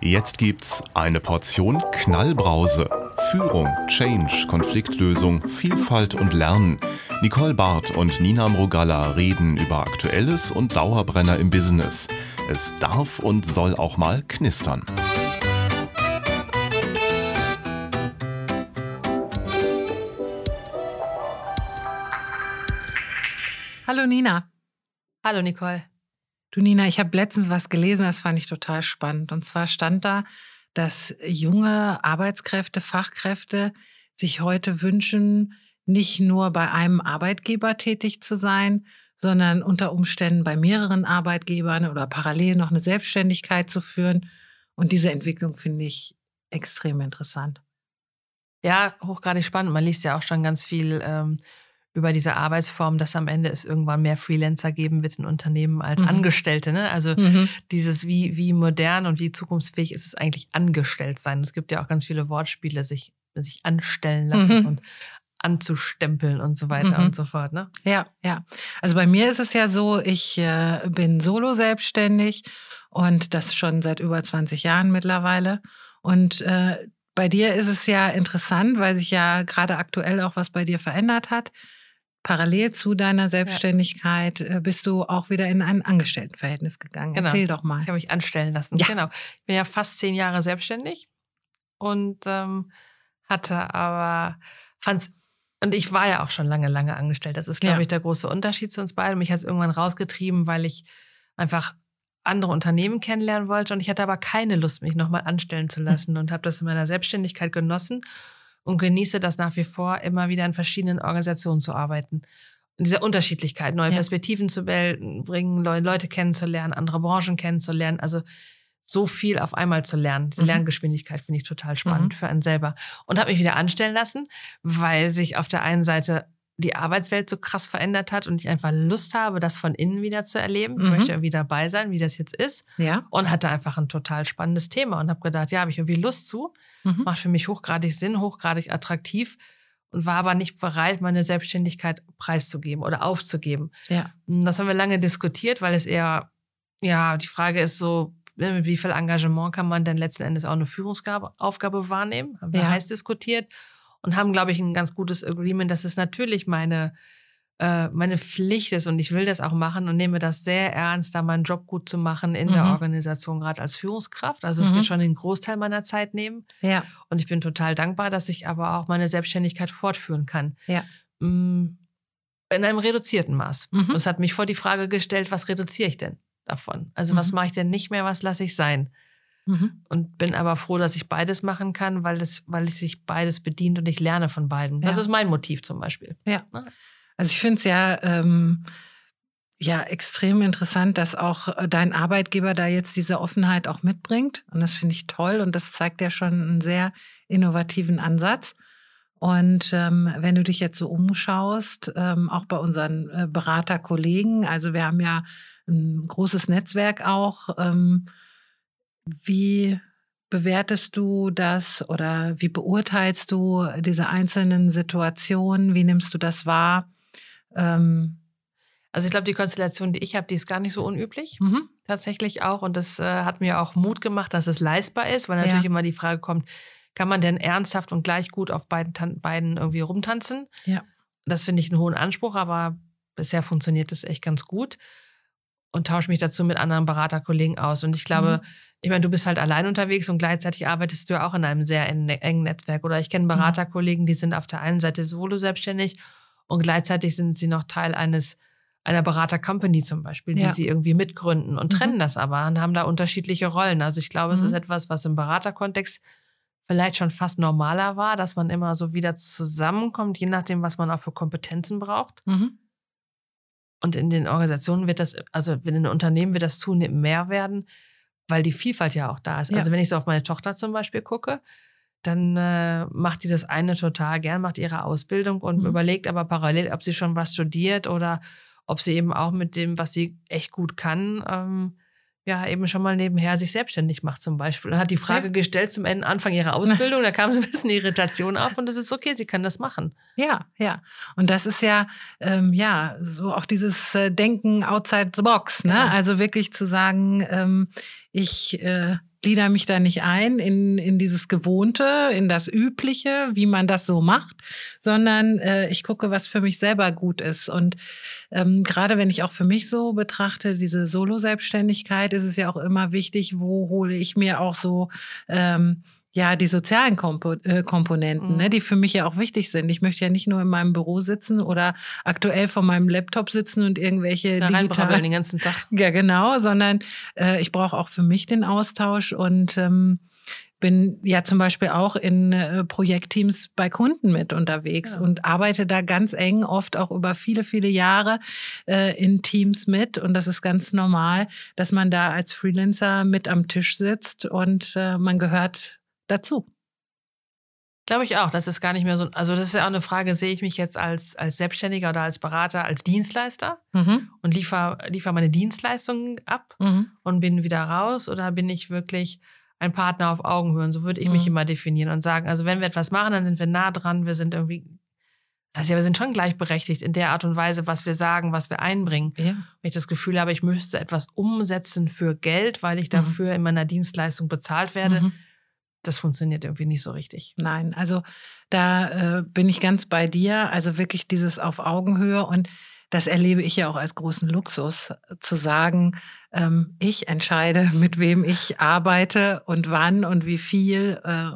Jetzt gibt's eine Portion Knallbrause. Führung, Change, Konfliktlösung, Vielfalt und Lernen. Nicole Barth und Nina Mrogalla reden über Aktuelles und Dauerbrenner im Business. Es darf und soll auch mal knistern. Hallo Nina. Hallo Nicole. Du Nina, ich habe letztens was gelesen, das fand ich total spannend. Und zwar stand da, dass junge Arbeitskräfte, Fachkräfte sich heute wünschen, nicht nur bei einem Arbeitgeber tätig zu sein, sondern unter Umständen bei mehreren Arbeitgebern oder parallel noch eine Selbstständigkeit zu führen. Und diese Entwicklung finde ich extrem interessant. Ja, hochgradig spannend. Man liest ja auch schon ganz viel ähm, über diese Arbeitsform, dass am Ende es irgendwann mehr Freelancer geben wird in Unternehmen als mhm. Angestellte. Ne? Also mhm. dieses, wie, wie modern und wie zukunftsfähig ist es eigentlich angestellt sein. Es gibt ja auch ganz viele Wortspiele, sich, sich anstellen lassen mhm. und anzustempeln und so weiter mhm. und so fort. Ne? Ja, ja. Also bei mir ist es ja so, ich äh, bin solo selbstständig und das schon seit über 20 Jahren mittlerweile. Und äh, bei dir ist es ja interessant, weil sich ja gerade aktuell auch was bei dir verändert hat parallel zu deiner Selbstständigkeit ja. Äh, bist du auch wieder in ein Angestelltenverhältnis gegangen. Genau. Erzähl doch mal. Ich habe mich anstellen lassen. Ja. Genau. Ich bin ja fast zehn Jahre selbstständig und ähm, hatte aber, fand's, und ich war ja auch schon lange, lange angestellt. Das ist, glaube ja. ich, der große Unterschied zu uns beiden. Mich hat es irgendwann rausgetrieben, weil ich einfach andere Unternehmen kennenlernen wollte und ich hatte aber keine Lust, mich nochmal anstellen zu hm. lassen und habe das in meiner Selbstständigkeit genossen und genieße das nach wie vor, immer wieder in verschiedenen Organisationen zu arbeiten. Und diese Unterschiedlichkeit, neue ja. Perspektiven zu bringen, neue Leute kennenzulernen, andere Branchen kennenzulernen. Also so viel auf einmal zu lernen. Die mhm. Lerngeschwindigkeit finde ich total spannend mhm. für einen selber. Und habe mich wieder anstellen lassen, weil sich auf der einen Seite die Arbeitswelt so krass verändert hat und ich einfach Lust habe, das von innen wieder zu erleben. Ich mhm. möchte irgendwie dabei sein, wie das jetzt ist. Ja. Und hatte einfach ein total spannendes Thema und habe gedacht, ja, habe ich irgendwie Lust zu. Mhm. Macht für mich hochgradig Sinn, hochgradig attraktiv und war aber nicht bereit, meine Selbstständigkeit preiszugeben oder aufzugeben. Ja. Das haben wir lange diskutiert, weil es eher, ja, die Frage ist so, ne, mit wie viel Engagement kann man denn letzten Endes auch eine Führungsaufgabe wahrnehmen? Haben wir ja. heiß diskutiert und haben, glaube ich, ein ganz gutes Agreement, dass es natürlich meine, äh, meine Pflicht ist und ich will das auch machen und nehme das sehr ernst, da meinen Job gut zu machen in mhm. der Organisation, gerade als Führungskraft. Also es mhm. wird schon den Großteil meiner Zeit nehmen. Ja. Und ich bin total dankbar, dass ich aber auch meine Selbstständigkeit fortführen kann. Ja. Mm, in einem reduzierten Maß. Mhm. Und es hat mich vor die Frage gestellt, was reduziere ich denn davon? Also was mhm. mache ich denn nicht mehr, was lasse ich sein? Mhm. Und bin aber froh, dass ich beides machen kann, weil, das, weil es sich beides bedient und ich lerne von beiden. Das ist mein Motiv zum Beispiel. Ja. Also ich finde es ja, ähm, ja extrem interessant, dass auch äh, dein Arbeitgeber da jetzt diese Offenheit auch mitbringt. Und das finde ich toll und das zeigt ja schon einen sehr innovativen Ansatz. Und ähm, wenn du dich jetzt so umschaust, ähm, auch bei unseren äh, Beraterkollegen, also wir haben ja ein großes Netzwerk auch, ähm, wie bewertest du das oder wie beurteilst du diese einzelnen Situationen? Wie nimmst du das wahr? Ähm also ich glaube, die Konstellation, die ich habe, die ist gar nicht so unüblich. Mhm. Tatsächlich auch. Und das äh, hat mir auch Mut gemacht, dass es leistbar ist, weil natürlich ja. immer die Frage kommt, kann man denn ernsthaft und gleich gut auf beiden, beiden irgendwie rumtanzen? Ja. Das finde ich einen hohen Anspruch, aber bisher funktioniert das echt ganz gut und tausche mich dazu mit anderen Beraterkollegen aus. Und ich glaube, mhm ich meine, du bist halt allein unterwegs und gleichzeitig arbeitest du ja auch in einem sehr engen Netzwerk. Oder ich kenne mhm. Beraterkollegen, die sind auf der einen Seite solo selbstständig und gleichzeitig sind sie noch Teil eines einer Berater-Company zum Beispiel, die ja. sie irgendwie mitgründen und mhm. trennen das aber und haben da unterschiedliche Rollen. Also ich glaube, mhm. es ist mhm. etwas, was im Beraterkontext vielleicht schon fast normaler war, dass man immer so wieder zusammenkommt, je nachdem, was man auch für Kompetenzen braucht. Mhm. Und in den Organisationen wird das, also in den Unternehmen wird das zunehmend mehr werden weil die Vielfalt ja auch da ist. Ja. Also wenn ich so auf meine Tochter zum Beispiel gucke, dann äh, macht die das eine total gern, macht ihre Ausbildung und mhm. überlegt aber parallel, ob sie schon was studiert oder ob sie eben auch mit dem, was sie echt gut kann, ähm, ja eben schon mal nebenher sich selbstständig macht zum Beispiel. Und hat die Frage ja. gestellt zum Ende, Anfang ihrer Ausbildung, da kam so ein bisschen Irritation auf und es ist okay, sie kann das machen. Ja, ja. Und das ist ja, ähm, ja, so auch dieses äh, Denken outside the box, ne? Ja. Also wirklich zu sagen, ähm, ich äh, glieder mich da nicht ein in, in dieses Gewohnte, in das Übliche, wie man das so macht, sondern äh, ich gucke, was für mich selber gut ist. Und ähm, gerade wenn ich auch für mich so betrachte, diese Solo-Selbstständigkeit, ist es ja auch immer wichtig, wo hole ich mir auch so ähm, ja, die sozialen Kompo äh, Komponenten, ne, mhm. ne, die für mich ja auch wichtig sind. Ich möchte ja nicht nur in meinem Büro sitzen oder aktuell vor meinem Laptop sitzen und irgendwelche da digitalen... den ganzen Tag. Ja, genau, sondern äh, ich brauche auch für mich den Austausch und ähm, bin ja zum Beispiel auch in äh, Projektteams bei Kunden mit unterwegs ja. und arbeite da ganz eng, oft auch über viele, viele Jahre äh, in Teams mit. Und das ist ganz normal, dass man da als Freelancer mit am Tisch sitzt und äh, man gehört dazu. Glaube ich auch. Das ist gar nicht mehr so. Also, das ist ja auch eine Frage, sehe ich mich jetzt als, als Selbstständiger oder als Berater, als Dienstleister mhm. und liefere liefer meine Dienstleistungen ab mhm. und bin wieder raus? Oder bin ich wirklich ein Partner auf Augenhöhe? so würde ich mhm. mich immer definieren und sagen, also, wenn wir etwas machen, dann sind wir nah dran, wir sind irgendwie. Das heißt ja, wir sind schon gleichberechtigt in der Art und Weise, was wir sagen, was wir einbringen. Ja. Wenn ich das Gefühl habe, ich müsste etwas umsetzen für Geld, weil ich mhm. dafür in meiner Dienstleistung bezahlt werde, mhm das funktioniert irgendwie nicht so richtig. Nein, also da äh, bin ich ganz bei dir. Also wirklich dieses auf Augenhöhe und das erlebe ich ja auch als großen Luxus, zu sagen, ähm, ich entscheide, mit wem ich arbeite und wann und wie viel. Äh,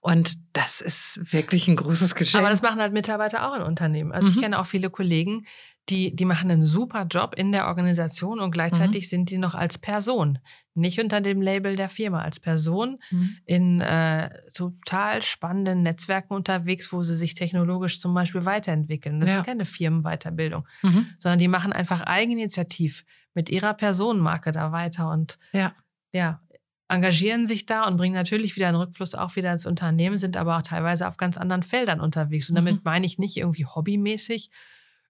und das ist wirklich ein großes Geschenk. Aber das machen halt Mitarbeiter auch in Unternehmen. Also mhm. ich kenne auch viele Kollegen, die, die machen einen super Job in der Organisation und gleichzeitig mhm. sind die noch als Person, nicht unter dem Label der Firma, als Person mhm. in äh, total spannenden Netzwerken unterwegs, wo sie sich technologisch zum Beispiel weiterentwickeln. Das ja. ist keine Firmenweiterbildung, mhm. sondern die machen einfach eigeninitiativ mit ihrer Personenmarke da weiter und ja. ja, engagieren sich da und bringen natürlich wieder einen Rückfluss auch wieder ins Unternehmen, sind aber auch teilweise auf ganz anderen Feldern unterwegs. Und damit mhm. meine ich nicht irgendwie hobbymäßig,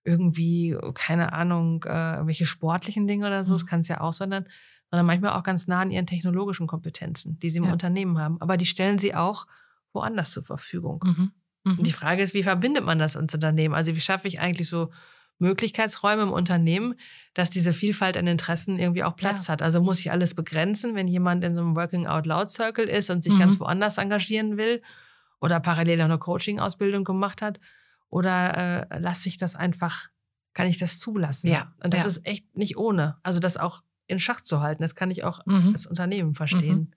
irgendwie, keine Ahnung, äh, welche sportlichen Dinge oder so, mhm. das kann es ja auch, sondern, sondern manchmal auch ganz nah an ihren technologischen Kompetenzen, die sie im ja. Unternehmen haben. Aber die stellen sie auch woanders zur Verfügung. Mhm. Mhm. Und die Frage ist, wie verbindet man das ins Unternehmen? Also wie schaffe ich eigentlich so Möglichkeitsräume im Unternehmen, dass diese Vielfalt an Interessen irgendwie auch Platz ja. hat. Also muss ich alles begrenzen, wenn jemand in so einem Working Out Loud Circle ist und sich mhm. ganz woanders engagieren will oder parallel eine Coaching-Ausbildung gemacht hat? Oder äh, lasse ich das einfach, kann ich das zulassen? Ja. Und das ja. ist echt nicht ohne. Also das auch in Schach zu halten, das kann ich auch mhm. als Unternehmen verstehen. Mhm.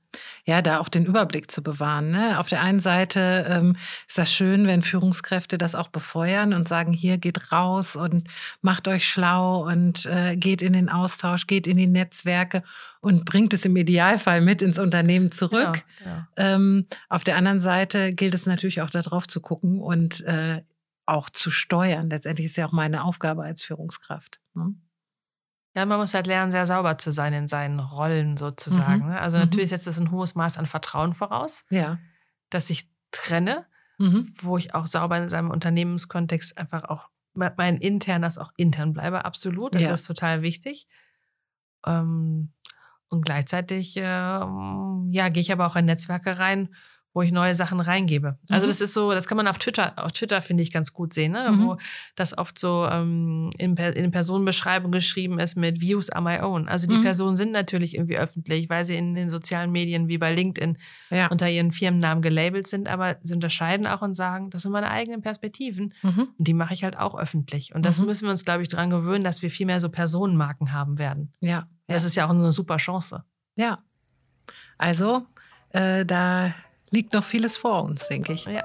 Ja, da auch den Überblick zu bewahren. Ne? Auf der einen Seite ähm, ist das schön, wenn Führungskräfte das auch befeuern und sagen, hier geht raus und macht euch schlau und äh, geht in den Austausch, geht in die Netzwerke und bringt es im Idealfall mit ins Unternehmen zurück. Ja, ja. Ähm, auf der anderen Seite gilt es natürlich auch darauf zu gucken und äh, auch zu steuern. Letztendlich ist ja auch meine Aufgabe als Führungskraft. Ne? Ja, man muss halt lernen, sehr sauber zu sein in seinen Rollen sozusagen. Mhm. Ne? Also mhm. natürlich setzt es ein hohes Maß an Vertrauen voraus, ja. dass ich trenne, mhm. wo ich auch sauber in seinem Unternehmenskontext einfach auch mein internes auch intern bleibe, absolut. Das ja. ist total wichtig. Ähm, und gleichzeitig ähm, ja, gehe ich aber auch in Netzwerke rein, wo ich neue Sachen reingebe. Also mhm. das ist so, das kann man auf Twitter, auf Twitter finde ich ganz gut sehen, ne? Mhm. wo das oft so ähm, in, in Personenbeschreibung geschrieben ist mit Views are my own. Also die mhm. Personen sind natürlich irgendwie öffentlich, weil sie in den sozialen Medien wie bei LinkedIn ja. unter ihren Firmennamen gelabelt sind, aber sie unterscheiden auch und sagen, das sind meine eigenen Perspektiven mhm. und die mache ich halt auch öffentlich. Und das mhm. müssen wir uns, glaube ich, dran gewöhnen, dass wir viel mehr so Personenmarken haben werden. Ja. Das ist ja auch eine super Chance. Ja. Also, äh, da liegt noch vieles vor uns, denke ich. Ja.